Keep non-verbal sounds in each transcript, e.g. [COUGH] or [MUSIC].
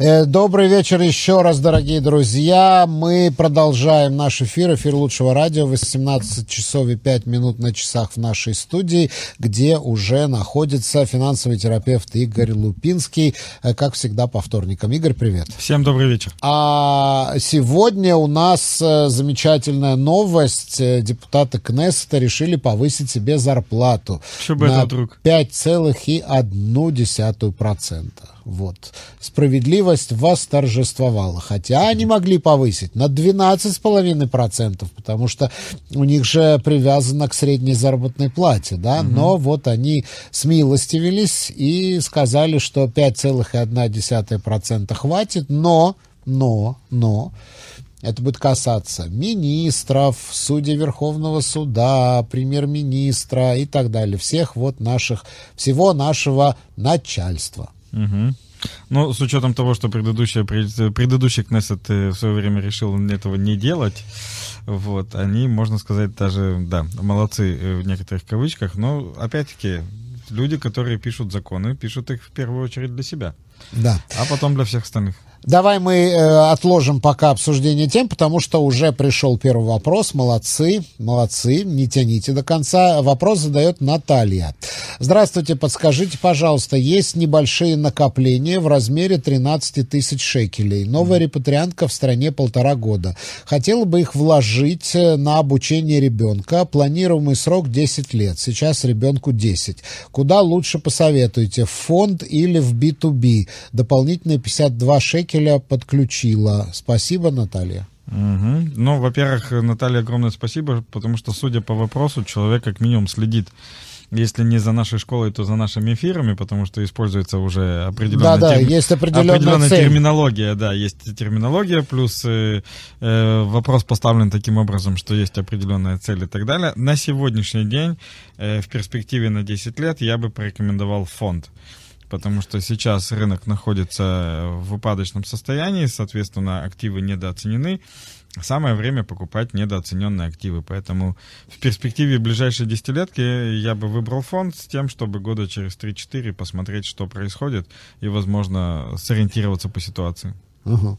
Э, добрый вечер еще раз, дорогие друзья. Мы продолжаем наш эфир, эфир лучшего радио, 18 часов и 5 минут на часах в нашей студии, где уже находится финансовый терапевт Игорь Лупинский, э, как всегда по вторникам. Игорь, привет. Всем добрый вечер. А сегодня у нас э, замечательная новость. Депутаты Кнессета решили повысить себе зарплату Что бы это вдруг? 5,1%. Вот. Справедливость восторжествовала. Хотя они могли повысить на 12,5%, потому что у них же привязано к средней заработной плате, да. Мгм. Но вот они смилостивились и сказали, что 5,1% хватит, но, но, но, это будет касаться министров, судей Верховного суда, премьер-министра и так далее. Всех вот наших, всего нашего начальства. Мгм. Ну, с учетом того, что предыдущая, пред- предыдущий Кнессет э, в свое время решил этого не делать, вот, они, можно сказать, даже, да, молодцы э, в некоторых кавычках, но, опять-таки, люди, которые пишут законы, пишут их в первую очередь для себя, Да. а потом для всех остальных. Давай мы э, отложим пока обсуждение тем, потому что уже пришел первый вопрос. Молодцы, молодцы, не тяните до конца. Вопрос задает Наталья. Здравствуйте, подскажите, пожалуйста, есть небольшие накопления в размере 13 тысяч шекелей. Новая репатриантка в стране полтора года. Хотела бы их вложить э, на обучение ребенка. Планируемый срок 10 лет. Сейчас ребенку 10. Куда лучше посоветуете? В фонд или в B2B? Дополнительные 52 шекеля подключила. Спасибо, Наталья. Мгм. Ну, во-первых, Наталья, огромное спасибо, потому что, судя по вопросу, человек как минимум следит если не за нашей школой, то за нашими эфирами, потому что используется уже определенная, Да-да, терми- есть определенная определенная цель. терминология, да, есть терминология, плюс э, э, вопрос поставлен таким образом, что есть определенная цель и так далее. На сегодняшний день, э, в перспективе на 10 лет, я бы порекомендовал фонд потому что сейчас рынок находится в упадочном состоянии, соответственно, активы недооценены. Самое время покупать недооцененные активы, поэтому в перспективе ближайшей десятилетки я бы выбрал фонд с тем, чтобы года через 3-4 посмотреть, что происходит, и, возможно, сориентироваться по ситуации. Угу.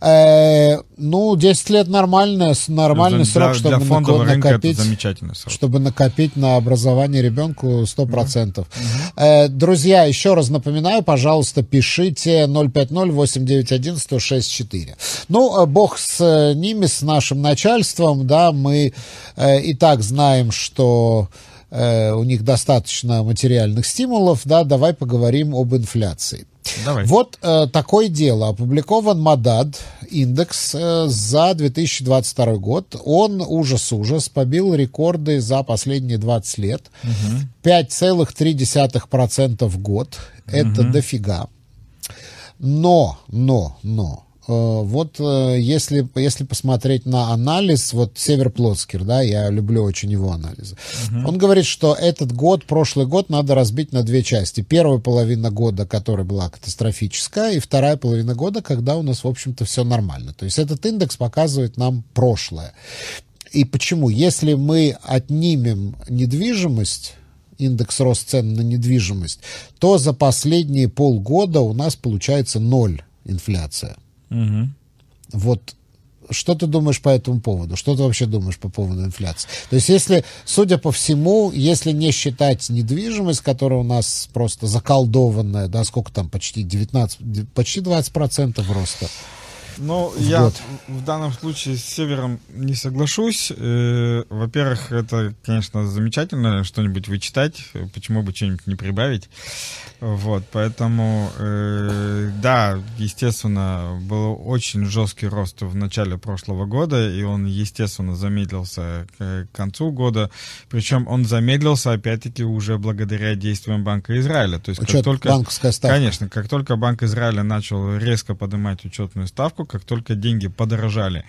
Э, ну, 10 лет нормально, с- нормальный Для- срок, для чтобы нако- фондового рынка это накопить, замечательный срок. чтобы накопить на образование ребенку 100%. Э, друзья, еще раз напоминаю, пожалуйста, пишите 050-891-1064. Ну, э, бог с э, ними, с нашим начальством, да, мы э, и так знаем, что у них достаточно материальных стимулов, да, давай поговорим об инфляции. Давай. Вот э, такое дело. Опубликован Мадад, индекс э, за 2022 год. Он ужас-ужас, побил рекорды за последние 20 лет. 5,3% в год. Это дофига. Но, но, но, вот э, если, если посмотреть на анализ, вот Север Плотскер, да, я люблю очень его анализы, он говорит, что этот год, прошлый год надо разбить на две части. Первая половина года, которая была катастрофическая, и вторая половина года, когда у нас, в общем-то, все нормально. То есть этот индекс показывает нам прошлое. И почему? Если мы отнимем недвижимость, индекс рост цен на недвижимость, то за последние полгода у нас получается ноль инфляция. Мгм. Вот что ты думаешь по этому поводу? Что ты вообще думаешь по поводу инфляции? То есть, если, судя по всему, если не считать недвижимость, которая у нас просто заколдованная, да, сколько там, почти 19, почти 20% роста. Ну, я год. в данном случае с Севером не соглашусь. Э, Во-первых, это, конечно, замечательно что-нибудь вычитать, почему бы что-нибудь не прибавить. Вот, поэтому, э, да, естественно, был очень жесткий рост в начале прошлого года, и он, естественно, замедлился к концу года. Причем он замедлился, опять-таки, уже благодаря действиям Банка Израиля. То есть, как Учет только... банковская ставка. Конечно, как только Банк Израиля начал резко поднимать учетную ставку, как только деньги подорожали,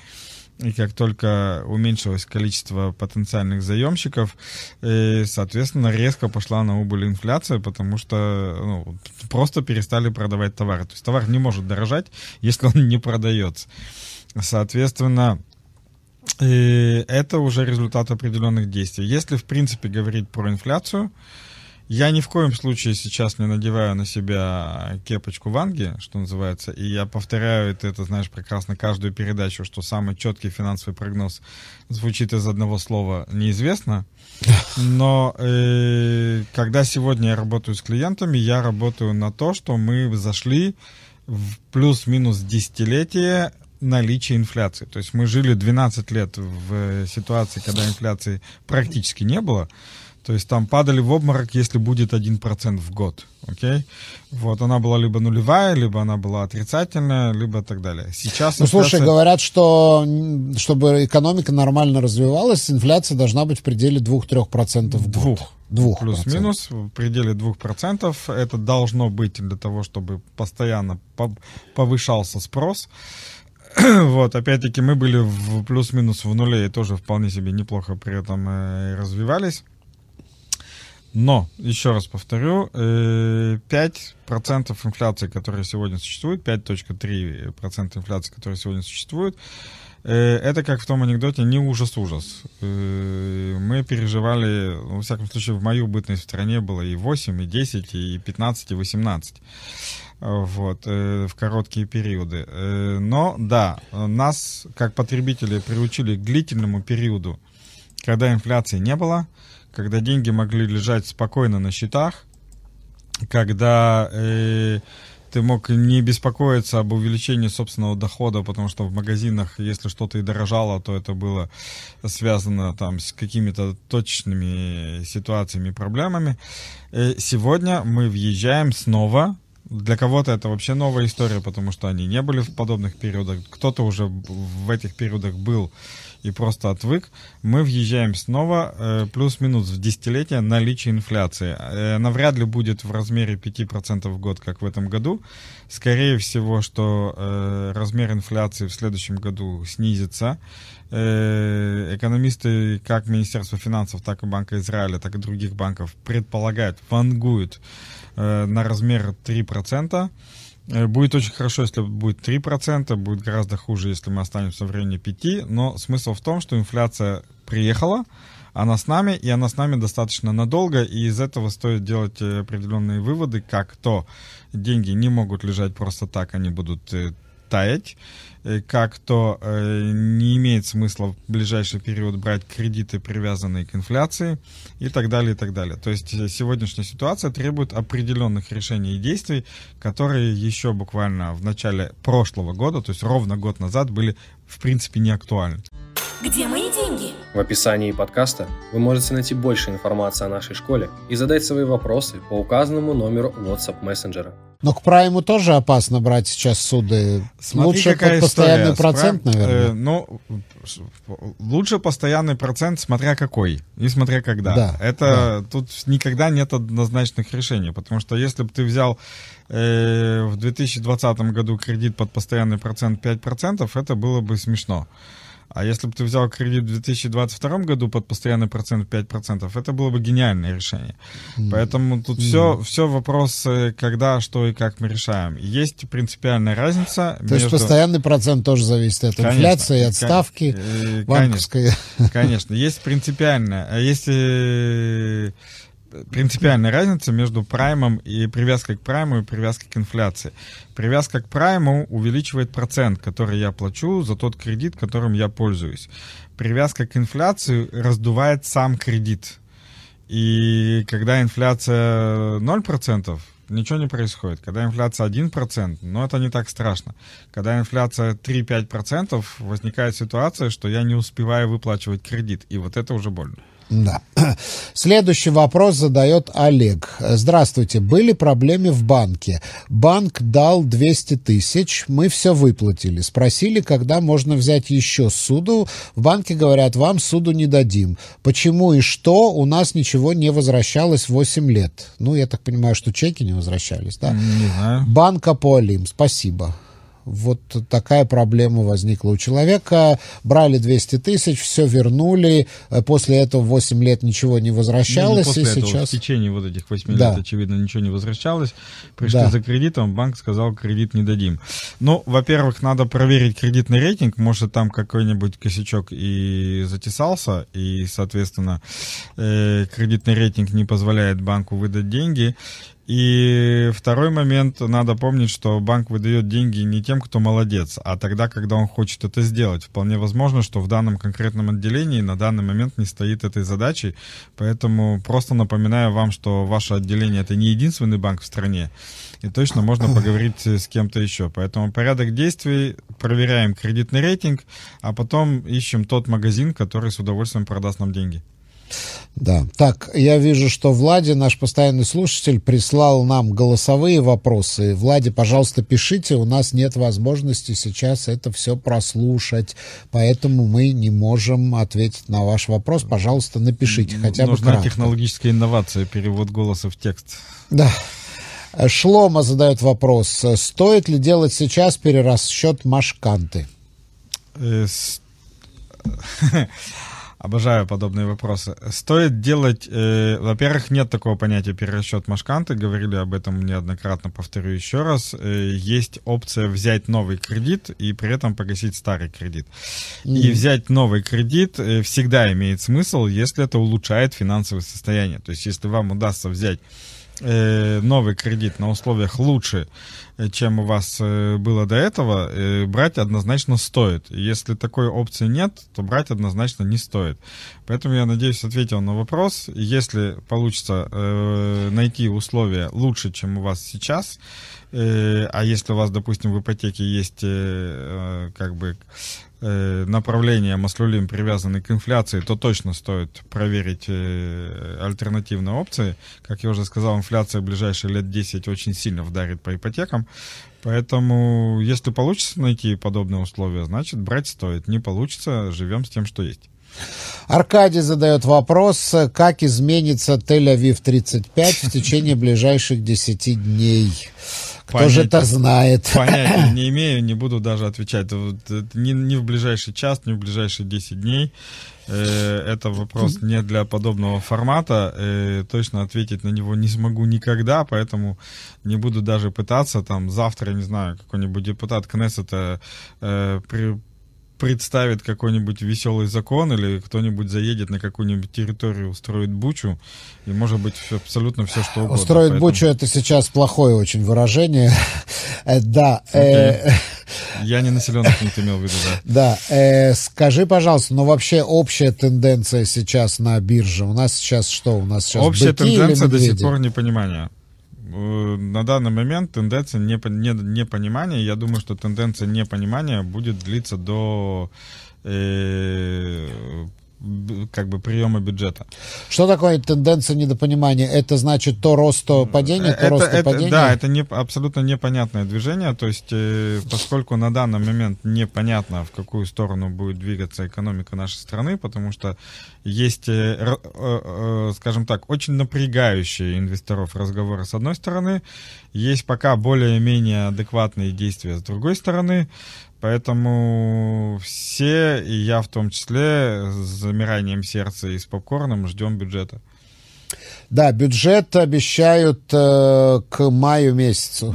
и как только уменьшилось количество потенциальных заемщиков, э, соответственно, резко пошла на убыль инфляция, потому что ну, просто перестали продавать товары. То есть товар не может дорожать, [LAUGHS] если он не продается. Соответственно, И это уже результат определенных действий. Если, в принципе, говорить про инфляцию, я ни в коем случае сейчас не надеваю на себя кепочку Ванги, что называется, и я повторяю это, это, знаешь, прекрасно каждую передачу, что самый четкий финансовый прогноз звучит из одного слова «неизвестно». [LAUGHS] Но э, когда сегодня я работаю с клиентами, я работаю на то, что мы зашли в плюс-минус десятилетие наличия инфляции. То есть мы жили 12 лет в ситуации, когда инфляции практически не было. То есть там падали в обморок, если будет 1% в год. Окей? Вот, она была либо нулевая, либо она была отрицательная, либо так далее. Сейчас Ну, инфляция... слушай, говорят, что чтобы экономика нормально развивалась, инфляция должна быть в пределе 2-3% в год. Двух. Двух Плюс-минус, в пределе 2%. Это должно быть для того, чтобы постоянно повышался спрос. [CLEARS THROAT] вот, опять-таки, мы были в плюс-минус в нуле и тоже вполне себе неплохо при этом э, развивались. Но, еще раз повторю, 5% э, инфляции, которая сегодня существует, 5.3% инфляции, которая сегодня существует, э, это как в том анекдоте не ужас-ужас. Э, мы переживали, во всяком случае, в мою бытность в стране было и 8, и 10, и 15, и 18 вот, в короткие периоды. Но да, нас, как потребители, приучили к длительному периоду, когда инфляции не было, когда деньги могли лежать спокойно на счетах, когда э, ты мог не беспокоиться об увеличении собственного дохода, потому что в магазинах, если что-то и дорожало, то это было связано там с какими-то точными ситуациями, проблемами. Э, сегодня мы въезжаем снова для кого-то это вообще новая история, потому что они не были в подобных периодах. Кто-то уже в этих периодах был и просто отвык, мы въезжаем снова э, плюс-минус в десятилетие наличие инфляции. Э, она вряд ли будет в размере 5% в год, как в этом году. Скорее всего, что э, размер инфляции в следующем году снизится. Э, экономисты как Министерства финансов, так и Банка Израиля, так и других банков предполагают, вангуют э, на размер 3%. Э, будет очень хорошо, если будет 3%, будет гораздо хуже, если мы останемся в районе 5%, но смысл в том, что инфляция приехала, она с нами, и она с нами достаточно надолго, и из этого стоит делать э, определенные выводы, как то деньги не могут лежать просто так, они будут таять, как то э, не имеет смысла в ближайший период брать кредиты, привязанные к инфляции и так далее, и так далее. То есть э, сегодняшняя ситуация требует определенных решений и действий, которые еще буквально в начале прошлого года, то есть ровно год назад, были в принципе не актуальны. Где мои деньги? В описании подкаста вы можете найти больше информации о нашей школе и задать свои вопросы по указанному номеру WhatsApp мессенджера. Но к прайму тоже опасно брать сейчас суды. Смотри, лучше под постоянный история. процент, Прайм, наверное. Э, ну, лучше постоянный процент, смотря какой и смотря когда. Да, Это да. тут никогда нет однозначных решений, потому что если бы ты взял э, в 2020 году кредит под постоянный процент 5%, это было бы смешно. А если бы ты взял кредит в 2022 году под постоянный процент 5%, это было бы гениальное решение. Mm. Поэтому тут mm. все, все вопрос, когда, что и как мы решаем. Есть принципиальная разница. То между... есть постоянный процент тоже зависит от конечно, инфляции, от ставки э, банковской. Конечно, [LAUGHS] конечно. есть принципиальная. А есть принципиальная разница между праймом и привязкой к прайму и привязкой к инфляции. Привязка к прайму увеличивает процент, который я плачу за тот кредит, которым я пользуюсь. Привязка к инфляции раздувает сам кредит. И когда инфляция 0%, ничего не происходит. Когда инфляция 1%, ну это не так страшно. Когда инфляция 3-5%, возникает ситуация, что я не успеваю выплачивать кредит. И вот это уже больно. Да. [CLEARS THROAT] Следующий вопрос задает Олег. Здравствуйте. Были проблемы в банке. Банк дал 200 тысяч, мы все выплатили. Спросили, когда можно взять еще суду. В банке говорят, вам суду не дадим. Почему и что? У нас ничего не возвращалось 8 лет. Ну, я так понимаю, что чеки не возвращались, да? Не знаю. Банк Аполим. Спасибо. Вот такая проблема возникла у человека. Брали 200 тысяч, все вернули. Э, после этого 8 лет ничего не возвращалось. Ну, после и этого, сейчас... В течение вот этих 8 Да. лет, очевидно, ничего не возвращалось. Пришли Да. за кредитом, банк сказал, кредит не дадим. Ну, во-первых, надо проверить кредитный рейтинг. Может, там какой-нибудь косячок и затесался, и, соответственно, э, кредитный рейтинг не позволяет банку выдать деньги. И второй момент, надо помнить, что банк выдает деньги не тем, кто молодец, а тогда, когда он хочет это сделать. Вполне возможно, что в данном конкретном отделении на данный момент не стоит этой задачи, поэтому просто напоминаю вам, что ваше отделение это не единственный банк в стране, и точно можно поговорить с кем-то еще. Поэтому порядок действий, проверяем кредитный рейтинг, а потом ищем тот магазин, который с удовольствием продаст нам деньги. Да. Так, я вижу, что Влади, наш постоянный слушатель, прислал нам голосовые вопросы. Влади, пожалуйста, пишите. У нас нет возможности сейчас это все прослушать. Поэтому мы не можем ответить на ваш вопрос. Пожалуйста, напишите хотя бы Нужна кратко. технологическая инновация, перевод голоса в текст. Да. Шлома задает вопрос. Стоит ли делать сейчас перерасчет машканты? [LAUGHS] Обожаю подобные вопросы. Стоит делать, э, во-первых, нет такого понятия перерасчет машканты, говорили об этом неоднократно, повторю еще раз. Э, есть опция взять новый кредит и при этом погасить старый кредит. И взять новый кредит э, всегда имеет смысл, если это улучшает финансовое состояние. То есть, если вам удастся взять новый кредит на условиях лучше, э, чем у вас э, было до этого, э, брать однозначно стоит. Если такой опции нет, то брать однозначно не стоит. Поэтому я надеюсь, ответил на вопрос. Если получится э, найти условия лучше, чем у вас сейчас, э, а если у вас, допустим, в ипотеке есть э, э, как бы э, направления маслюлим привязаны к инфляции, то точно стоит проверить э, альтернативные опции. Как я уже сказал, инфляция в ближайшие лет 10 очень сильно вдарит по ипотекам. Поэтому, если получится найти подобные условия, значит, брать стоит. Не получится, живем с тем, что есть. Аркадий задает вопрос, как изменится Тель-Авив 35 в течение ближайших 10 дней. Кто же это Понятия- знает? Понятия [COUGHS] не имею, не буду даже отвечать. Вот, Ни, ни в ближайший час, ни в ближайшие 10 дней. Э, Это вопрос не для подобного формата. Э, Точно ответить на него не смогу никогда, поэтому не буду даже пытаться. Там завтра, не знаю, какой-нибудь депутат Кнессета э, при- представит какой-нибудь веселый закон или кто-нибудь заедет на какую-нибудь территорию, устроит бучу, и может быть всё- абсолютно все, что угодно. Устроить Поэтому бучу это сейчас плохое очень выражение. [LAUGHS] Э, Да, э, [LAUGHS] Я не населенный пункт имел в виду, да. да. э, Скажи, пожалуйста, ну вообще общая тенденция сейчас на бирже. У нас сейчас что? У нас сейчас Общая тенденция до сих пор непонимание. Э, На данный момент тенденция непо- не- непонимания. Я думаю, что тенденция непонимания будет длиться до э, как бы приема бюджета. Что такое тенденция недопонимания? Это значит то рост, то падение, то Это- рост, то это- падение? Да, это не, абсолютно непонятное движение. То есть, э, поскольку на данный момент непонятно, в какую сторону будет двигаться экономика нашей страны, потому что есть, э, э, э, скажем так, очень напрягающие инвесторов разговоры с одной стороны, есть пока более-менее адекватные действия с другой стороны. Поэтому все, и я в том числе, с замиранием сердца и с попкорном ждем бюджета. Да, бюджет обещают э, к маю месяцу.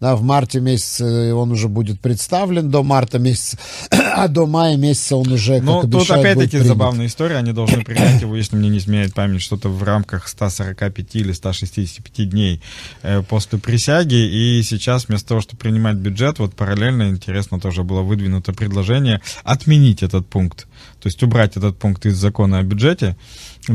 Да, в марте месяце он уже будет представлен до марта месяца, [COUGHS] а до мая месяца он уже, Ну, тут опять-таки забавная история. Они должны принять его, если мне не изменяет память, что-то в рамках 145 или 165 дней э, после присяги. И сейчас вместо того, чтобы принимать бюджет, вот параллельно, интересно, тоже было выдвинуто предложение отменить этот пункт. То есть убрать этот пункт из закона о бюджете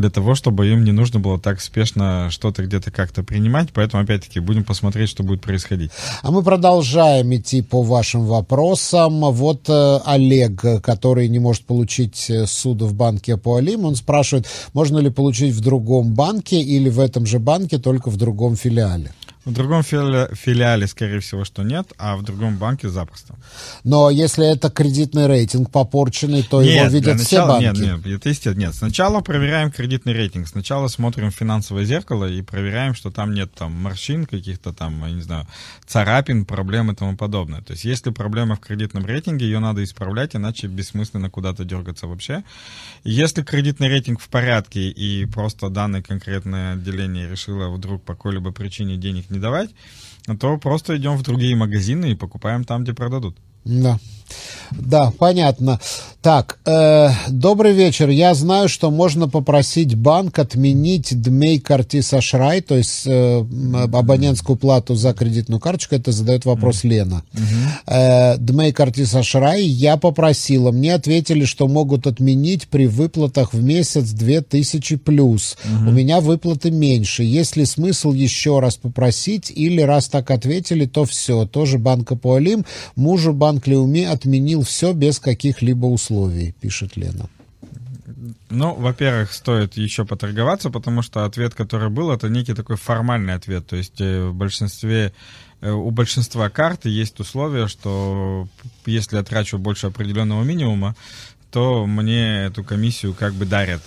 для того, чтобы им не нужно было так спешно что-то где-то как-то принимать. Поэтому, опять-таки, будем посмотреть, что будет происходить. А мы продолжаем идти по вашим вопросам. Вот э, Олег, который не может получить э, суду в банке Апуалим, он спрашивает, можно ли получить в другом банке или в этом же банке, только в другом филиале? В другом филиале, скорее всего, что нет, а в другом банке запросто. Но если это кредитный рейтинг попорченный, то нет, его видят начала, все банки. Нет, нет, это естественно. Нет, сначала проверяем кредитный рейтинг. Сначала смотрим финансовое зеркало и проверяем, что там нет там морщин каких-то там, я не знаю, царапин, проблем и тому подобное. То есть если проблема в кредитном рейтинге, ее надо исправлять, иначе бессмысленно куда-то дергаться вообще. Если кредитный рейтинг в порядке и просто данное конкретное отделение решило вдруг по какой-либо причине денег не давать, то просто идем в другие магазины и покупаем там, где продадут. Да. Да, понятно. Так, э, добрый вечер. Я знаю, что можно попросить банк отменить дмей картис ашрай, то есть э, абонентскую плату за кредитную карточку. Это задает вопрос mm-hmm. Лена. Mm-hmm. Э, дмей картис ашрай я попросила. Мне ответили, что могут отменить при выплатах в месяц 2000 плюс. Mm-hmm. У меня выплаты меньше. Есть ли смысл еще раз попросить или раз так ответили, то все. Тоже банка Пуалим. Мужу банк Леуми отменил все без каких-либо условий, пишет Лена. Ну, во-первых, стоит еще поторговаться, потому что ответ, который был, это некий такой формальный ответ. То есть э, в большинстве, э, у большинства карт есть условие, что если я трачу больше определенного минимума, то мне эту комиссию как бы дарят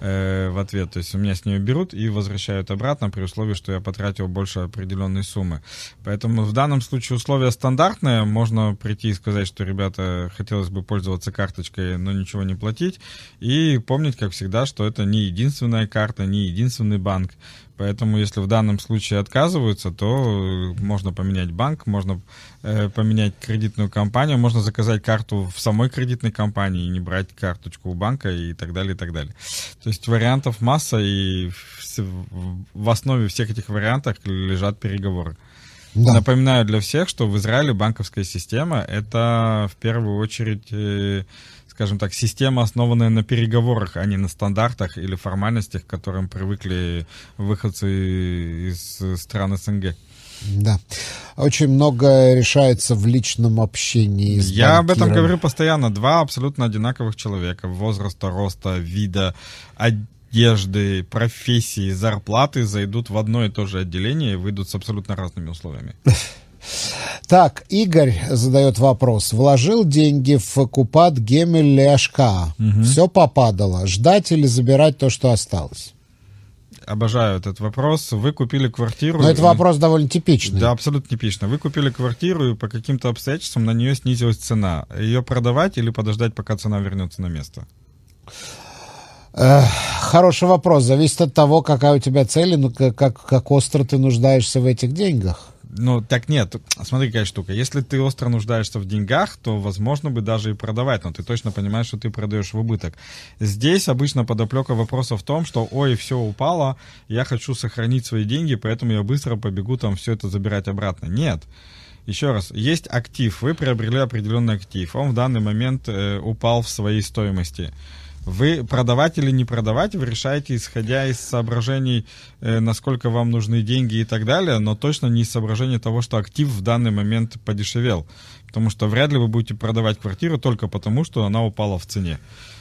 э, в ответ. То есть у меня с нее берут и возвращают обратно при условии, что я потратил больше определенной суммы. Поэтому в данном случае условия стандартные. Можно прийти и сказать, что, ребята, хотелось бы пользоваться карточкой, но ничего не платить. И помнить, как всегда, что это не единственная карта, не единственный банк. Поэтому, если в данном случае отказываются, то можно поменять банк, можно э, поменять кредитную компанию, можно заказать карту в самой кредитной компании и не брать карточку у банка и так далее, и так далее. То есть вариантов масса, и в, в основе всех этих вариантов лежат переговоры. Да. Напоминаю для всех, что в Израиле банковская система это в первую очередь э, скажем так, система, основанная на переговорах, а не на стандартах или формальностях, к которым привыкли выходцы из стран СНГ. Да. Очень много решается в личном общении с Я об этом говорю постоянно. Два абсолютно одинаковых человека. Возраста, роста, вида, одежды, профессии, зарплаты зайдут в одно и то же отделение и выйдут с абсолютно разными условиями. [LAUGHS] Так, Игорь задает вопрос. Вложил деньги в Купат Гемель Ляшка. Угу. Все попадало. Ждать или забирать то, что осталось? Обожаю этот вопрос. Вы купили квартиру... Но это вопрос довольно типичный. Да, абсолютно типично. Вы купили квартиру, и по каким-то обстоятельствам на нее снизилась цена. Ее продавать или подождать, пока цена вернется на место? Хороший вопрос. Зависит от того, какая у тебя цель, ну, как, как остро ты нуждаешься в этих деньгах. Ну, так нет, смотри, какая штука. Если ты остро нуждаешься в деньгах, то, возможно, бы даже и продавать, но ты точно понимаешь, что ты продаешь в убыток. Здесь обычно подоплека вопроса в том, что, ой, все упало, я хочу сохранить свои деньги, поэтому я быстро побегу там все это забирать обратно. Нет. Еще раз, есть актив, вы приобрели определенный актив, он в данный момент э, упал в своей стоимости. Вы продавать или не продавать, вы решаете, исходя из соображений, э, насколько вам нужны деньги и так далее, но точно не из соображения того, что актив в данный момент подешевел. Потому что вряд ли вы будете продавать квартиру только потому, что она упала в цене.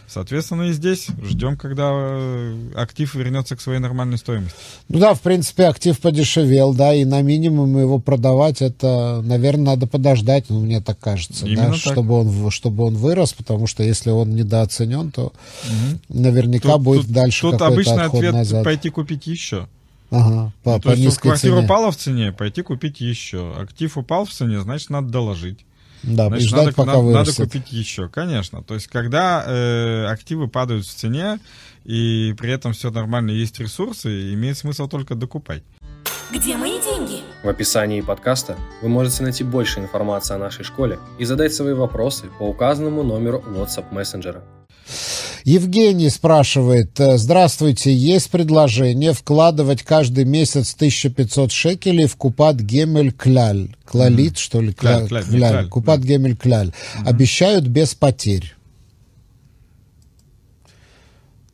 Соответственно, и здесь ждем, когда э, актив вернется к своей нормальной стоимости. Ну да, в принципе, актив подешевел, да, и на минимум его продавать, это, наверное, надо подождать, ну, мне так кажется, Именно да, так. Чтобы, он, чтобы он вырос, потому что если он недооценен, то угу. наверняка тут, будет тут, дальше тут какой-то обычный ответ назад. пойти купить еще. Ага, по, ну, по то есть, низкой квартира цене. упала в цене, пойти купить еще. Актив упал в цене, значит, надо доложить. Да, Значит, ждать, надо, пока надо, надо купить еще, конечно. То есть, когда э, активы падают в цене, и при этом все нормально, есть ресурсы, имеет смысл только докупать. Где мои деньги? В описании подкаста вы можете найти больше информации о нашей школе и задать свои вопросы по указанному номеру WhatsApp мессенджера. Евгений спрашивает, э, здравствуйте, есть предложение вкладывать каждый месяц 1500 шекелей в Купат Гемель Кляль. Клалит, mm что ли? Кля, кляль, кляль, кляль, Купат да. Гемель Кляль. mm Обещают без потерь.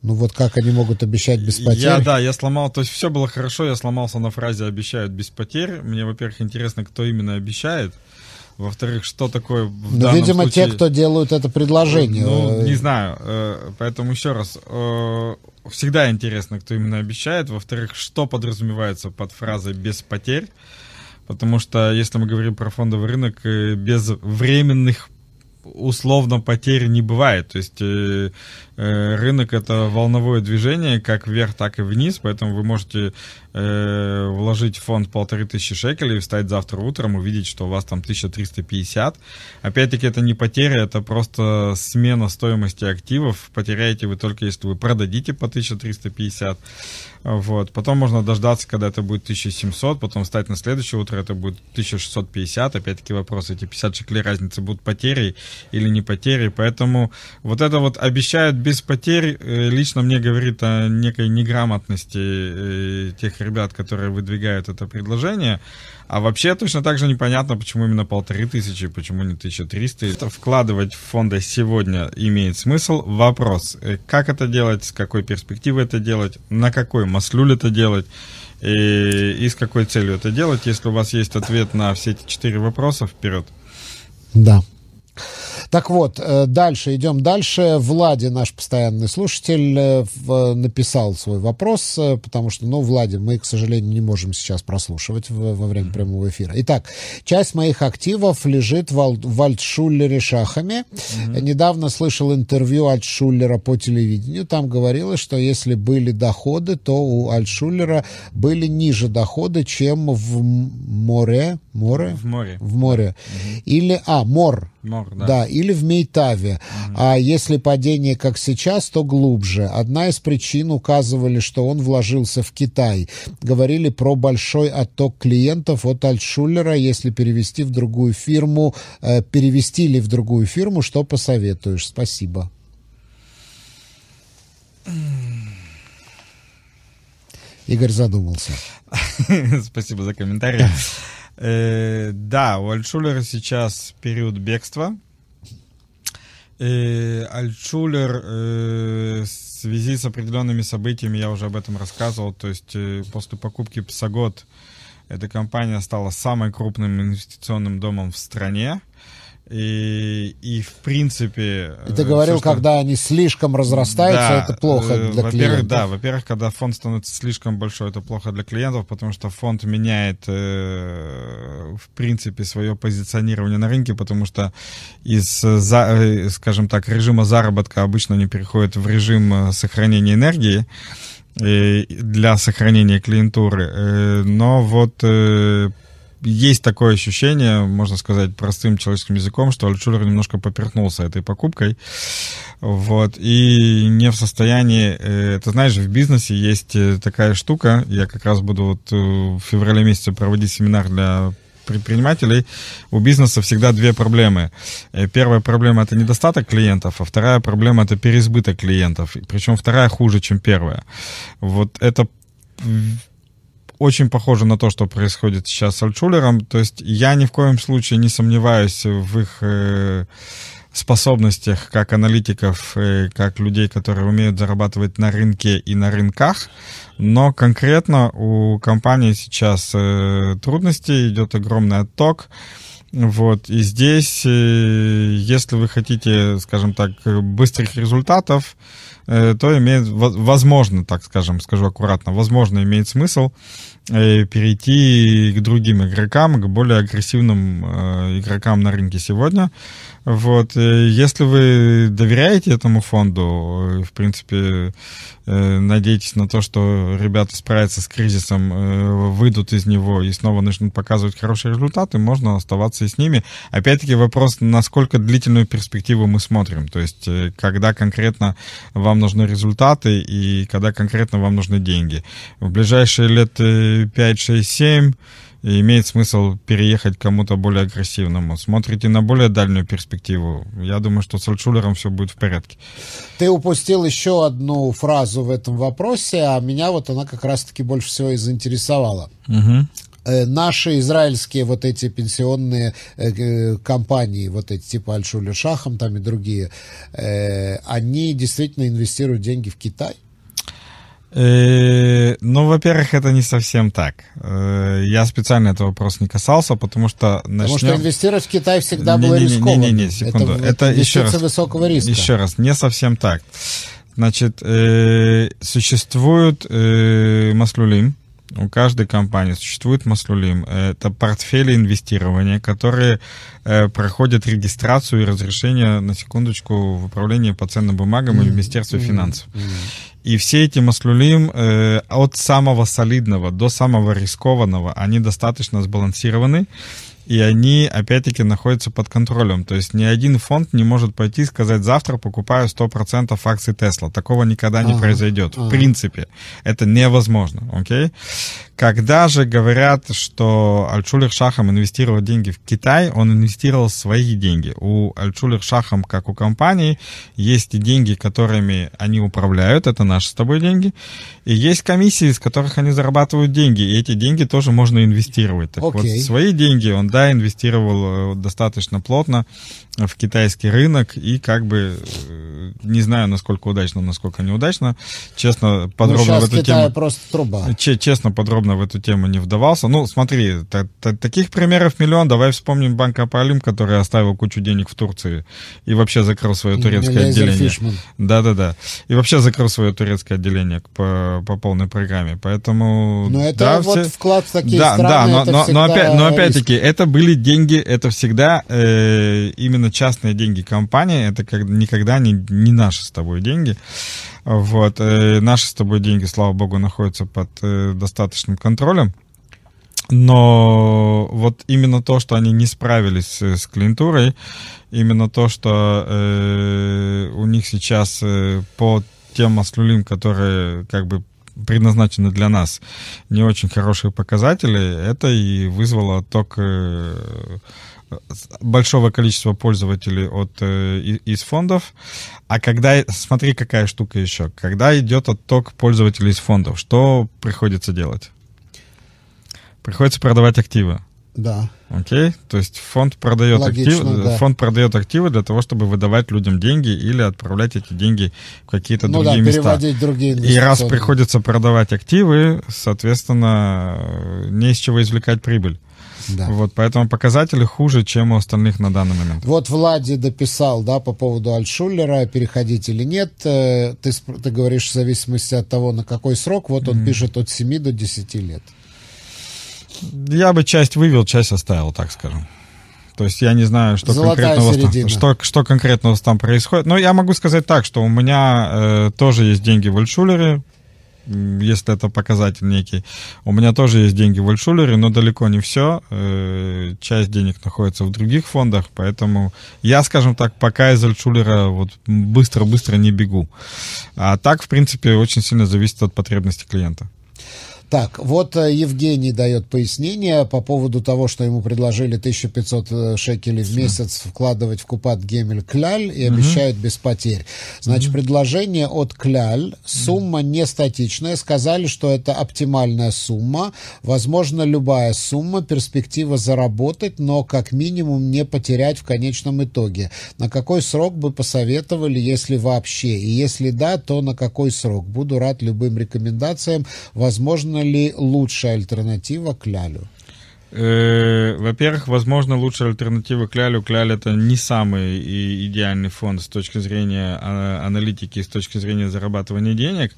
Ну вот как они могут обещать без потерь? Я, да, я сломал, то есть все было хорошо, я сломался на фразе «обещают без потерь». Мне, во-первых, интересно, кто именно обещает. Во-вторых, что такое в Ну, видимо, случае... те, кто делают это предложение. Ну, не знаю. э, Поэтому еще раз. э, Всегда интересно, кто именно обещает. Во-вторых, что подразумевается под фразой «без потерь». Потому что если мы говорим про фондовый рынок, э, без временных условно потерь не бывает. То есть рынок это волновое движение, как вверх, так и вниз, поэтому вы можете э, вложить фонд полторы тысячи шекелей, встать завтра утром, увидеть, что у вас там 1350. Опять-таки это не потеря, это просто смена стоимости активов. Потеряете вы только если вы продадите по 1350. Вот. Потом можно дождаться, когда это будет 1700, потом встать на следующее утро, это будет 1650. Опять-таки вопрос, эти 50 шеклей разницы будут потерей или не потерей. Поэтому вот это вот обещают без потерь, э, лично мне говорит о некой неграмотности э, тех ребят, которые выдвигают это предложение. А вообще точно так же непонятно, почему именно полторы тысячи, почему не 1300. Это вкладывать в фонды сегодня имеет смысл. Вопрос, э, как это делать, с какой перспективы это делать, на какой маслюль это делать и, и с какой целью это делать. Если у вас есть ответ на все эти четыре вопроса, вперед. Да. Так вот, э, дальше, идем дальше. Влади, наш постоянный слушатель, э, написал свой вопрос, э, потому что, ну, Влади, мы, к сожалению, не можем сейчас прослушивать во время прямого эфира. Итак, часть моих активов лежит в, Ал- в Альтшуллере Шахами. Недавно слышал интервью Альтшуллера по телевидению. Там говорилось, что если были доходы, то у Альтшуллера были ниже доходы, чем в море. Море? В море. В море. Или, а, мор. Мор, Да. да. или в Мейтаве. А если падение как сейчас, то глубже. Одна из причин указывали, что он вложился в Китай. Говорили про большой отток клиентов от Альтшуллера. Если перевести в другую фирму, э, перевести ли в другую фирму, что посоветуешь? Спасибо. Игорь задумался. [LAUGHS] Спасибо за комментарий. Э, Да, у Альтшулера сейчас период бегства. Э, Альтшулер э, в связи с определенными событиями, я уже об этом рассказывал, то есть э, после покупки Псагот эта компания стала самым крупным инвестиционным домом в стране. И, и в принципе... И ты э, говорил, всё, что- когда они слишком разрастаются, да, это плохо э, для во-первых, клиентов. Да, во-первых, когда фонд становится слишком большой, это плохо для клиентов, потому что фонд меняет, э, в принципе, свое позиционирование на рынке, потому что из, э, за, скажем так, режима заработка обычно они переходят в режим сохранения энергии для сохранения клиентуры. Но вот есть такое ощущение, можно сказать простым человеческим языком, что Альтшулер немножко поперхнулся этой покупкой. Вот, и не в состоянии... э, Ты знаешь, в бизнесе есть э, такая штука, я как раз буду вот э, в феврале месяце проводить семинар для предпринимателей, у бизнеса всегда две проблемы. Первая проблема это недостаток клиентов, а вторая проблема это переизбыток клиентов. Причем вторая хуже, чем первая. Вот это очень похоже на то, что происходит сейчас с Альтшулером. То есть я ни в коем случае не сомневаюсь в их э, способностях как аналитиков, э, как людей, которые умеют зарабатывать на рынке и на рынках. Но конкретно у компании сейчас э, трудности, идет огромный отток. Вот, и здесь, если вы хотите, скажем так, быстрых результатов, то имеет, во- возможно, так скажем, скажу аккуратно, возможно, имеет смысл. э, перейти к другим игрокам, к более агрессивным э, игрокам на рынке сегодня. Вот, э, если вы доверяете этому фонду, э, в принципе, э, надеетесь на то, что ребята справятся с кризисом, э, выйдут из него и снова начнут показывать хорошие результаты, можно оставаться и с ними. Опять-таки вопрос, насколько длительную перспективу мы смотрим, то есть э, когда конкретно вам нужны результаты и когда конкретно вам нужны деньги. В ближайшие лет э, 5, 6, 7 имеет смысл переехать к кому-то более агрессивному. Смотрите на более дальнюю перспективу. Я думаю, что с Альтшулером все будет в порядке. Ты упустил еще одну фразу в этом вопросе, а меня вот она как раз-таки больше всего и заинтересовала. Э, Наши израильские вот эти пенсионные э, э, компании, вот эти типа Альшулер Шахам там и другие, э, они действительно инвестируют деньги в Китай? Э, Э, ну, во-первых, это не совсем так. Э, я специально этот вопрос не касался, потому что начнем... Потому что инвестировать в Китай всегда было рискованно. Не-не-не, секунду. Это, это еще раз, высокого риска. Еще раз, не совсем так. Значит, э, существует э, маслюлим, у каждой компании существует Маслулим. Это портфели инвестирования, которые э, проходят регистрацию и разрешение, на секундочку, в управлении по ценным бумагам mm-hmm. и в Министерстве финансов. Mm-hmm. И все эти Маслулим э, от самого солидного до самого рискованного, они достаточно сбалансированы и они, опять-таки, находятся под контролем. То есть ни один фонд не может пойти и сказать, завтра покупаю 100% акций Тесла. Такого никогда не ага, произойдет. Ага. В принципе, это невозможно. Окей? Когда же говорят, что Альчулер Шахам инвестировал деньги в Китай, он инвестировал свои деньги. У Альчулер Шахам, как у компании, есть деньги, которыми они управляют, это наши с тобой деньги, и есть комиссии, с которых они зарабатывают деньги, и эти деньги тоже можно инвестировать. Так okay. вот, свои деньги он, да, инвестировал э, достаточно плотно, в китайский рынок и как бы э, не знаю, насколько удачно, насколько неудачно. Честно, ну, подробно ну, в эту Китай тему... просто труба. Честно, подробно в эту тему не вдавался. Ну, смотри, та, та, таких примеров миллион. Давай вспомним Банк Апалим, который оставил кучу денег в Турции и вообще закрыл свое турецкое Лейзер отделение. Да-да-да. И вообще закрыл свое турецкое отделение по, по полной программе. Поэтому... Но это да, вот все... вклад в такие да, страны, Да, но, но, но, опять, но опять-таки, это были деньги, это всегда э, именно именно частные деньги компании, это как, никогда не, не наши с тобой деньги. Вот. Э, наши с тобой деньги, слава богу, находятся под э, достаточным контролем. Но вот именно то, что они не справились с клиентурой, именно то, что э, у них сейчас э, по тем маслюлим, которые как бы предназначены для нас, не очень хорошие показатели, это и вызвало отток э, большого количества пользователей от, э, из фондов. А когда, смотри, какая штука еще. Когда идет отток пользователей из фондов, что приходится делать? Приходится продавать активы. Да. Окей? То есть фонд продает, Логично, активы, да. фонд продает активы для того, чтобы выдавать людям деньги или отправлять эти деньги в какие-то ну, другие да, места. Другие И раз приходится продавать активы, соответственно, не из чего извлекать прибыль. Да. Вот, поэтому показатели хуже, чем у остальных на данный момент. Вот Влади дописал, да, по поводу Альшулера, переходить или нет. Э, ты, ты говоришь в зависимости от того, на какой срок. Вот он mm. пишет от 7 до 10 лет. Я бы часть вывел, часть оставил, так скажем. То есть я не знаю, что Золотая конкретного там, что, что конкретного там происходит. Но я могу сказать так, что у меня э, тоже есть деньги в Альшулере, если это показатель некий. У меня тоже есть деньги в Альшулере, но далеко не все. Э, часть денег находится в других фондах, поэтому я, скажем так, пока из Альшулера вот быстро-быстро не бегу. А так, в принципе, очень сильно зависит от потребностей клиента. Так, вот э, Евгений дает пояснение по поводу того, что ему предложили 1500 э, шекелей в месяц вкладывать в Купат Гемель Кляль и обещают без потерь. Значит, предложение от Кляль, сумма не статичная, сказали, что это оптимальная сумма, возможно, любая сумма, перспектива заработать, но как минимум не потерять в конечном итоге. На какой срок бы посоветовали, если вообще? И если да, то на какой срок? Буду рад любым рекомендациям. Возможно, возможно ли лучшая альтернатива Клялю? Э, во-первых, возможно, лучшая альтернатива Клялю. Кляль это не самый идеальный фонд с точки зрения а, аналитики, с точки зрения зарабатывания денег.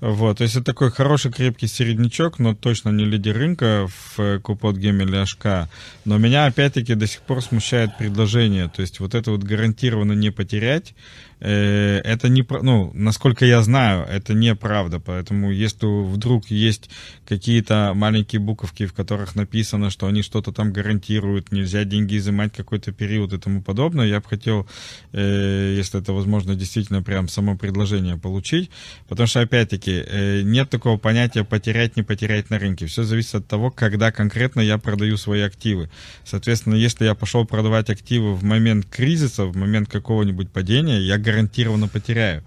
Вот, то есть это такой хороший крепкий середнячок, но точно не лидер рынка в Купот Гемель HK. Но меня опять-таки до сих пор смущает предложение. То есть вот это вот гарантированно не потерять, Э, это не, ну, насколько я знаю, это неправда, поэтому если вдруг есть какие-то маленькие буковки, в которых написано, что они что-то там гарантируют, нельзя деньги изымать какой-то период и тому подобное, я бы хотел, э, если это возможно, действительно прям само предложение получить, потому что, опять-таки, э, нет такого понятия потерять, не потерять на рынке, все зависит от того, когда конкретно я продаю свои активы. Соответственно, если я пошел продавать активы в момент кризиса, в момент какого-нибудь падения, я гарантированно потеряю.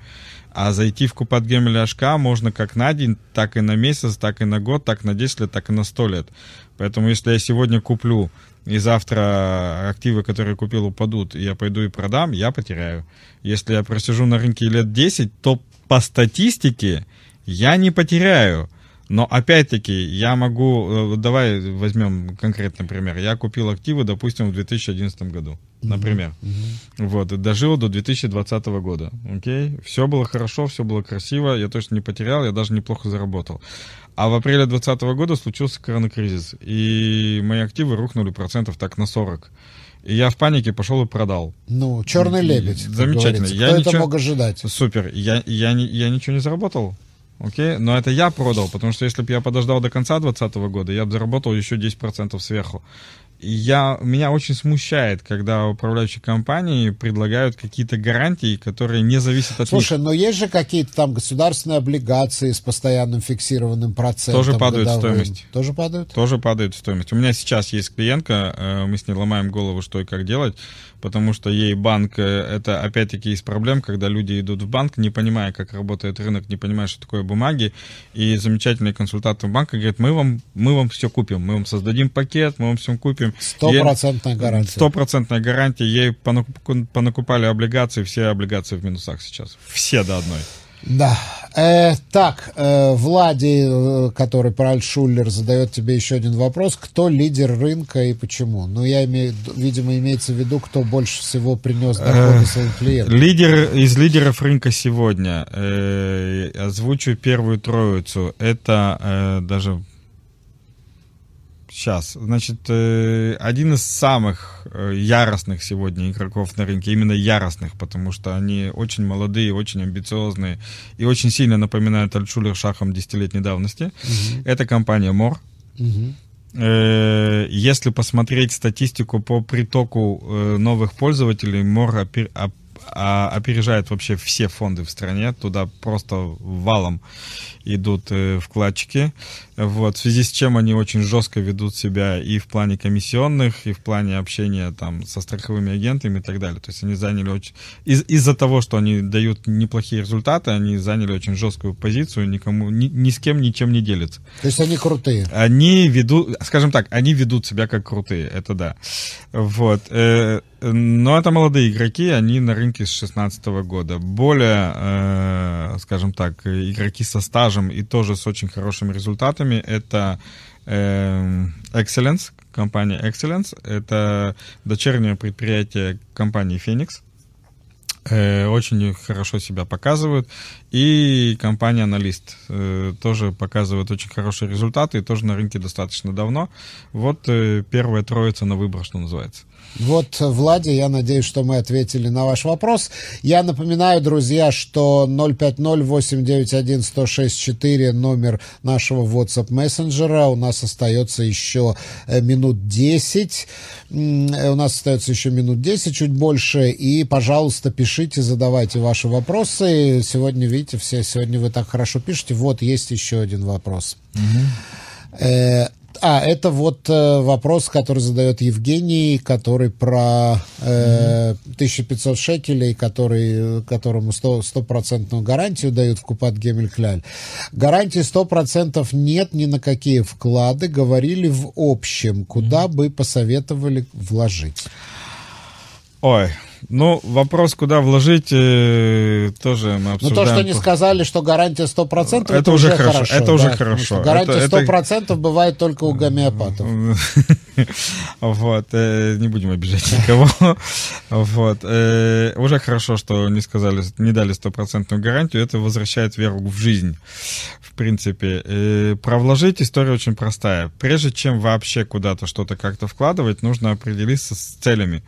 А зайти в Купат Гемель HK можно как на день, так и на месяц, так и на год, так на 10 лет, так и на 100 лет. Поэтому если я сегодня куплю и завтра активы, которые купил, упадут, и я пойду и продам, я потеряю. Если я просижу на рынке лет 10, то по статистике я не потеряю. Но опять-таки я могу, давай возьмем конкретный пример. Я купил активы, допустим, в 2011 году например. Mm-hmm. Вот, и дожил до 2020 года, окей? Все было хорошо, все было красиво, я точно не потерял, я даже неплохо заработал. А в апреле 2020 года случился коронакризис, и мои активы рухнули процентов так на 40. И я в панике пошел и продал. Ну, черный лебедь. Замечательно. Я Кто ничего... это мог ожидать? Супер. Я, я, я, я ничего не заработал. Окей, но это я продал, потому что если бы я подождал до конца 2020 года, я бы заработал еще 10% сверху я, меня очень смущает, когда управляющие компании предлагают какие-то гарантии, которые не зависят от Слушай, них. но есть же какие-то там государственные облигации с постоянным фиксированным процентом. Тоже падают в стоимость. Тоже падают? Тоже падают в стоимость. У меня сейчас есть клиентка, э, мы с ней ломаем голову, что и как делать, потому что ей банк, э, это опять-таки из проблем, когда люди идут в банк, не понимая, как работает рынок, не понимая, что такое бумаги, и замечательные консультанты банка говорят, мы вам, мы вам все купим, мы вам создадим пакет, мы вам все купим. Стопроцентная гарантия. Стопроцентная гарантия. Ей понакупали облигации, все облигации в минусах сейчас. Все до одной. Да. Э, так, э, Влади, э, который про Альшулер, задает тебе еще один вопрос. Кто лидер рынка и почему? Ну, я имею, видимо, имеется в виду, кто больше всего принес доходы своим клиентам. Лидер из лидеров рынка сегодня. Э, озвучу первую троицу. Это э, даже Сейчас, значит, э, один из самых э, яростных сегодня игроков на рынке, именно яростных, потому что они очень молодые, очень амбициозные и очень сильно напоминают Альтшулер шахом десятилетней давности. Угу. Это компания Мор. Угу. Если посмотреть статистику по притоку новых пользователей, Мор опережает вообще все фонды в стране. Туда просто валом идут э, вкладчики. Вот, в связи с чем они очень жестко ведут себя и в плане комиссионных, и в плане общения там со страховыми агентами и так далее. То есть они заняли очень... Из- из-за того, что они дают неплохие результаты, они заняли очень жесткую позицию, никому, ни, ни с кем ничем не делятся. То есть они крутые? Они ведут, скажем так, они ведут себя как крутые, это да. Вот. Но это молодые игроки, они на рынке с 2016 года. Более, э, скажем так, игроки со стажем и тоже с очень хорошими результатами это э, Excellence, компания Excellence. Это дочернее предприятие компании Phoenix. Э, очень хорошо себя показывают. И компания э, тоже показывает очень хорошие результаты и тоже на рынке достаточно давно. Вот э, первая троица на выбор, что называется. Вот, Влади, я надеюсь, что мы ответили на ваш вопрос. Я напоминаю, друзья, что 050-891-1064 номер нашего WhatsApp мессенджера. У нас остается еще э, минут 10. Э, у нас остается еще минут 10, чуть больше. И, пожалуйста, пишите, задавайте ваши вопросы. Сегодня, видите, все сегодня вы так хорошо пишете. Вот, есть еще один вопрос. Угу. А, это вот э, вопрос, который задает Евгений, который про э, 1500 шекелей, который, которому 100, стопроцентную гарантию дают в Купат Гемелькляль. Гарантии 100% нет ни на какие вклады. Говорили в общем, куда бы посоветовали вложить. Ой, ну, вопрос, куда вложить, э, тоже мы обсуждаем. Ну, то, что не сказали, что гарантия 100%, это, это уже хорошо. хорошо это да, уже хорошо. Гарантия это, 100% это... бывает только у гомеопатов. [LAUGHS] Вот, э, не будем обижать никого. [LAUGHS] Вот, э, уже хорошо, что не сказали, не дали стопроцентную гарантию, это возвращает веру в жизнь, в принципе. Про вложить история очень простая. Прежде чем вообще куда-то что-то как-то вкладывать, нужно определиться с целями.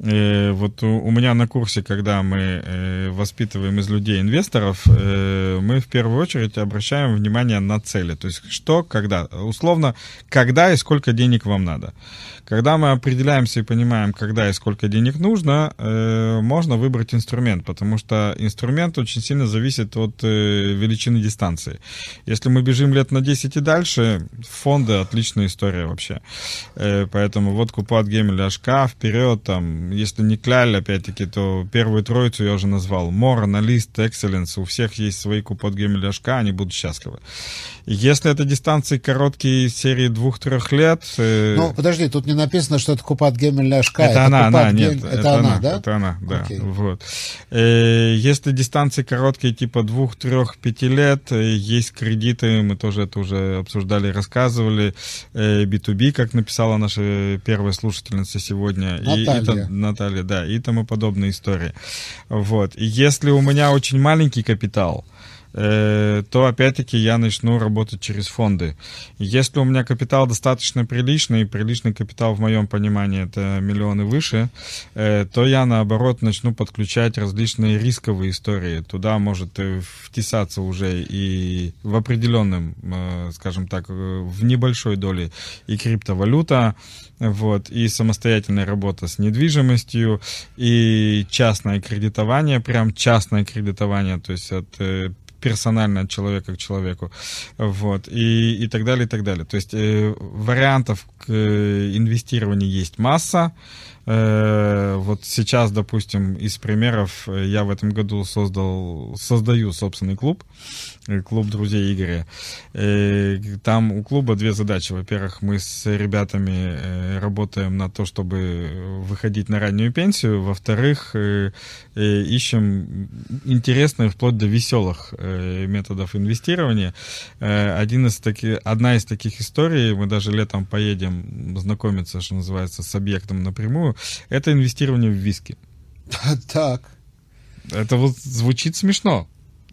Э, вот у, меня на курсе, когда мы э, воспитываем из людей инвесторов, э, мы в первую очередь обращаем внимание на цели. То есть что, когда. Условно, когда и сколько денег вам надо. Когда мы определяемся и понимаем, когда и сколько денег нужно, э, можно выбрать инструмент, потому что инструмент очень сильно зависит от э, величины дистанции. Если мы бежим лет на 10 и дальше, фонды отличная история вообще. Э, поэтому вот Купат Гемель HK вперед, там если не кляль, опять-таки, то первую троицу я уже назвал. Мор, Аналист, Excellence. У всех есть свои купот гемеляшка, они будут счастливы. Если это дистанции короткие серии двух-трех лет... Э... Ну, подожди, тут не написано, что это купат гемеляшка. Это, это она, она, нет. Гем... Это, это она, она, да? Это она, да. Okay. Вот. Э, если дистанции короткие, типа двух, трех, пяти лет, э, есть кредиты, мы тоже это уже обсуждали, рассказывали. B2B, э, как написала наша первая слушательница сегодня. Наталья. И, и, Наталья, да, и тому подобные истории. Вот. И если у меня очень маленький капитал, Э, то опять-таки я начну работать через фонды. Если у меня капитал достаточно приличный, приличный капитал в моем понимании это миллионы выше, э, то я наоборот начну подключать различные рисковые истории. Туда может э, втесаться уже и в определенном, скажем так, в небольшой доле и криптовалюта, вот, и самостоятельная работа с недвижимостью, и частное кредитование, прям частное кредитование, то есть от персонально от человека к человеку, вот, и, и так далее, и так далее. То есть э, вариантов к э, инвестированию есть масса, Э, вот сейчас, допустим, из примеров, э, я в этом году создал, создаю собственный клуб, э, клуб друзей Игоря. Там у клуба две задачи. Во-первых, мы с ребятами работаем на то, чтобы выходить на раннюю пенсию. Во-вторых, ищем интересные, вплоть до веселых методов инвестирования. Один из таких, одна из таких историй, мы даже летом поедем знакомиться, что называется, с объектом напрямую, это инвестирование в виски. [LAUGHS] Так. Это вот звучит смешно.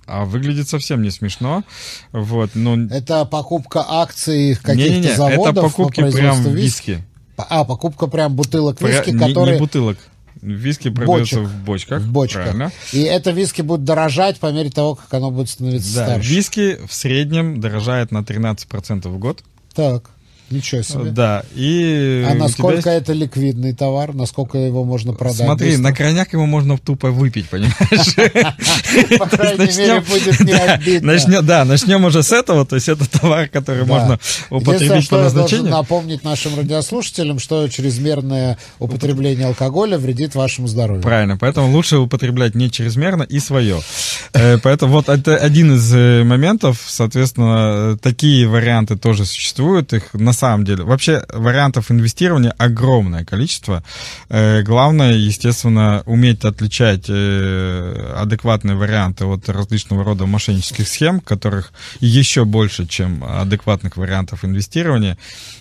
А выглядит совсем не смешно. Вот, но... Это покупка акций каких-то не, не, заводов это покупки прям виски. виски. А, покупка прям бутылок виски, Про... которые... Не, не бутылок. Виски продается в бочках. В бочках. Правильно. И это виски будет дорожать по мере того, как оно будет становиться да, старше. Виски в среднем дорожает на 13% в год. Так. Ничего себе. Да. И а насколько есть... это ликвидный товар? Насколько его можно продать? Смотри, быстро? на крайняк его можно тупо выпить, понимаешь? [LAUGHS] По крайней мере, будет не обидно. Да, начнем уже с этого. То есть это товар, который можно употребить по назначению. напомнить нашим радиослушателям, что чрезмерное употребление алкоголя вредит вашему здоровью. Правильно, поэтому лучше употреблять не чрезмерно и свое. Э, поэтому вот это один из э, моментов. Соответственно, такие варианты тоже существуют. Их на самом деле. Вообще вариантов инвестирования огромное количество. Э, главное, естественно, уметь отличать э, адекватные варианты от различного рода мошеннических схем, которых еще больше, чем адекватных вариантов инвестирования.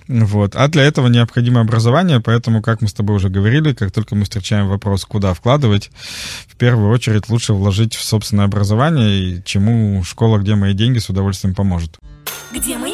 Вот. А для этого необходимо образование, поэтому, как мы с тобой уже говорили, как только мы встречаем вопрос, куда вкладывать, в первую очередь лучше вложить в собственное образование, чему школа «Где мои деньги» с удовольствием поможет. Где мои?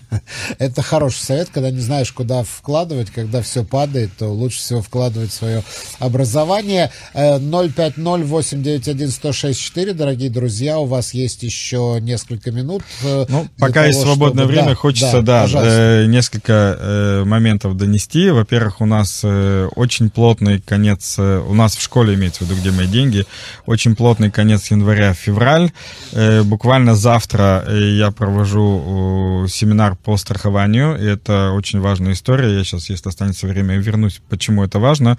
Это хороший совет, когда не знаешь, куда вкладывать, когда все падает, то лучше всего вкладывать свое образование. 050-891-1064, э, дорогие друзья, у вас есть еще несколько минут. Э, ну, пока того, есть свободное чтобы... время, да, хочется, да, да э, несколько э, моментов донести. Во-первых, у нас э, очень плотный конец, э, у нас в школе имеется в виду, где мои деньги, очень плотный конец января-февраль. Э, буквально завтра я провожу семинар по страхованию, и это очень важная история. Я сейчас, если останется время, вернусь, почему это важно.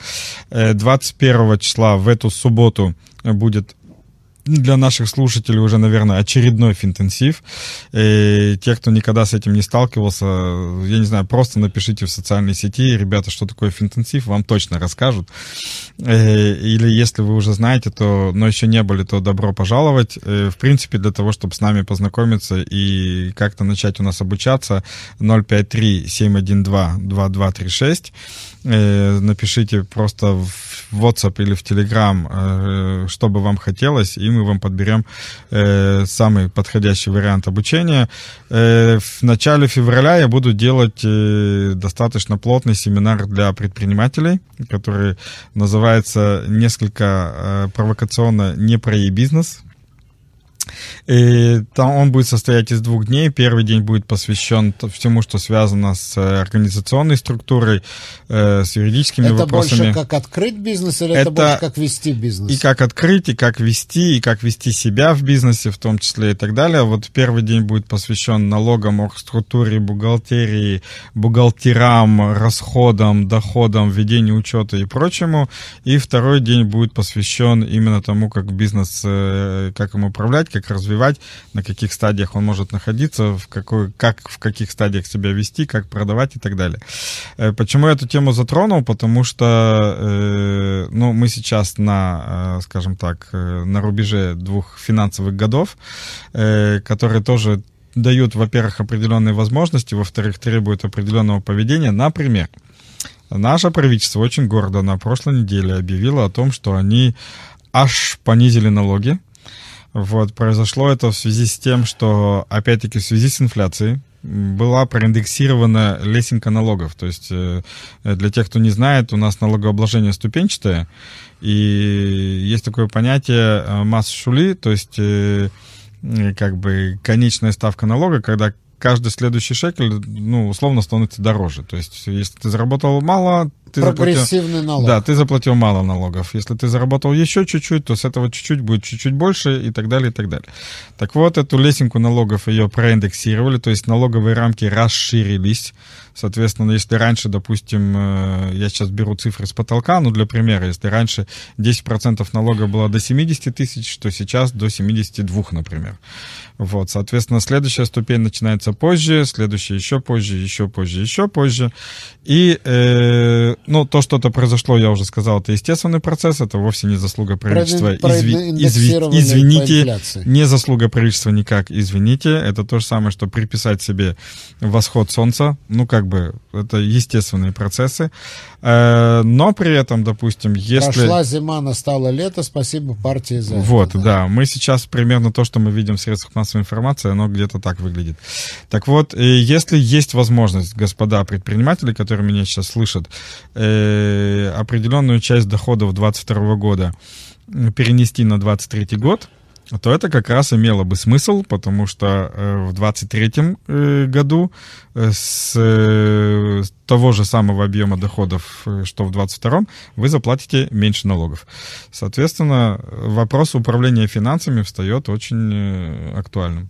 21 э, числа в эту субботу будет для наших слушателей уже, наверное, очередной финтенсив. И те, кто никогда с этим не сталкивался, я не знаю, просто напишите в социальной сети, ребята, что такое финтенсив, вам точно расскажут. Или если вы уже знаете, то, но еще не были, то добро пожаловать. В принципе, для того, чтобы с нами познакомиться и как-то начать у нас обучаться, 053-712-2236. Напишите просто в WhatsApp или в Telegram, что бы вам хотелось, и мы вам подберем э, самый подходящий вариант обучения. Э, в начале февраля я буду делать э, достаточно плотный семинар для предпринимателей, который называется несколько э, провокационно «Не про e-бизнес», И там он будет состоять из двух дней. Первый день будет посвящен всему, что связано с э, организационной структурой, э, с юридическими это вопросами. Это больше как открыть бизнес или это, это больше как вести бизнес? И как открыть, и как вести, и как вести себя в бизнесе в том числе и так далее. Вот первый день будет посвящен налогам, структуре, бухгалтерии, бухгалтерам, расходам, доходам, ведению учета и прочему. И второй день будет посвящен именно тому, как бизнес, э, как им управлять, как развивать, на каких стадиях он может находиться, в какой, как в каких стадиях себя вести, как продавать и так далее. Э, почему я эту тему затронул? Потому что э, ну, мы сейчас на, э, скажем так, на рубеже двух финансовых годов, которые тоже дают, во-первых, определенные возможности, во-вторых, требуют определенного поведения. Например, наше правительство очень гордо на прошлой неделе объявило о том, что они аж понизили налоги вот, произошло это в связи с тем, что, опять-таки, в связи с инфляцией, была проиндексирована лесенка налогов. То есть э, для тех, кто не знает, у нас налогообложение ступенчатое, и есть такое понятие э, масс шули, то есть э, как бы конечная ставка налога, когда каждый следующий шекель, ну, условно, становится дороже. То есть, если ты заработал мало, ты Прогрессивный заплатил, налог. Да, ты заплатил мало налогов. Если ты заработал еще чуть-чуть, то с этого чуть-чуть будет чуть-чуть больше и так далее, и так далее. Так вот, эту лесенку налогов ее проиндексировали, то есть налоговые рамки расширились. Соответственно, если раньше, допустим, э, я сейчас беру цифры с потолка, ну, для примера, если раньше 10% налога было до 70 тысяч, то сейчас до 72, например. Вот, соответственно, следующая ступень начинается позже, следующая еще позже, еще позже, еще позже. И, э, ну, то, что это произошло, я уже сказал, это естественный процесс, это вовсе не заслуга правительства. Изви, изви, извините, не заслуга правительства никак, извините. Это то же самое, что приписать себе восход солнца. Ну, как бы, это естественные процессы. Э, но при этом, допустим, если... Прошла зима, настало лето, спасибо партии за Вот, это, да. да. Мы сейчас примерно то, что мы видим в средствах массовой информации, оно где-то так выглядит. Так вот, э, если есть возможность, господа предприниматели, которые меня сейчас слышат, э, определенную часть доходов 2022 года перенести на 2023 год, то это как раз имело бы смысл, потому что э, в 23 э, году с, того же самого объема доходов, что в 22 вы заплатите меньше налогов. Соответственно, вопрос управления финансами встает очень актуальным.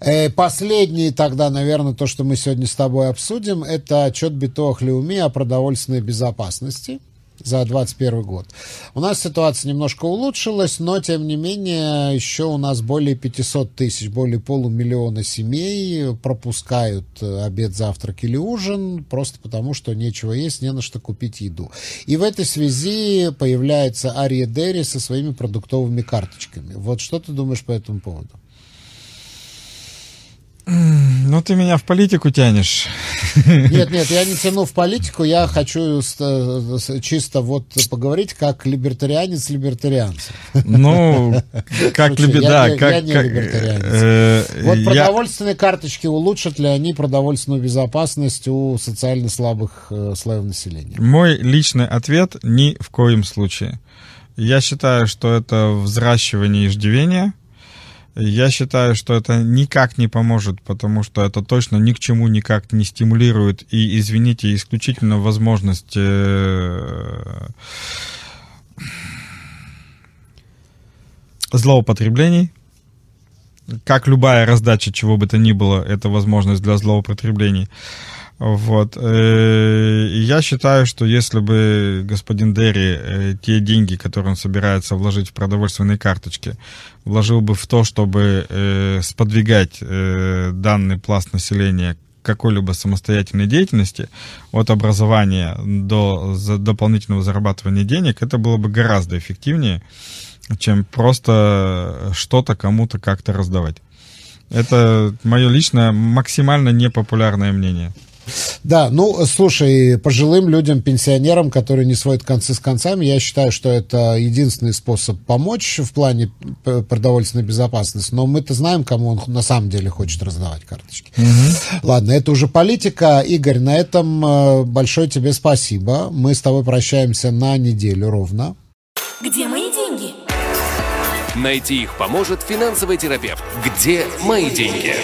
Э, последний тогда, наверное, то, что мы сегодня с тобой обсудим, это отчет Битох Леуми о продовольственной безопасности за 2021 год. У нас ситуация немножко улучшилась, но, тем не менее, еще у нас более 500 тысяч, более полумиллиона семей пропускают э, обед, завтрак или ужин, просто потому, что нечего есть, не на что купить еду. И в этой связи появляется Ария Дерри со своими продуктовыми карточками. Вот что ты думаешь по этому поводу? Ну, ты меня в политику тянешь. Нет, нет, я не тяну в политику, я хочу чисто вот поговорить как либертарианец либертарианцев. Ну, как либер... да, я, как... Я не либертарианец. Э, вот продовольственные карточки улучшат ли они продовольственную безопасность у социально слабых э, слоев населения? Мой личный ответ – ни в коем случае. Я считаю, что это взращивание иждивения – я считаю, что это никак не поможет, потому что это точно ни к чему никак не стимулирует и, извините, исключительно возможность э, злоупотреблений. Как любая раздача чего бы то ни было, это возможность для злоупотреблений. Вот. Э, я считаю, что если бы господин Дерри э, те деньги, которые он собирается вложить в продовольственные карточки, вложил бы в то, чтобы э, сподвигать данный пласт населения какой-либо самостоятельной деятельности, от образования до дополнительного зарабатывания денег, это было бы гораздо эффективнее, чем просто что-то кому-то как-то раздавать. Это мое личное, максимально непопулярное мнение. Да, ну, слушай, пожилым людям, пенсионерам, которые не сводят концы с концами, я считаю, что это единственный способ помочь в плане продовольственной безопасности. Но мы-то знаем, кому он на самом деле хочет раздавать карточки. Угу. Ладно, это уже политика. Игорь, на этом э, большое тебе спасибо. Мы с тобой прощаемся на неделю ровно. Где мои деньги? Найти их поможет финансовый терапевт. Где мои деньги?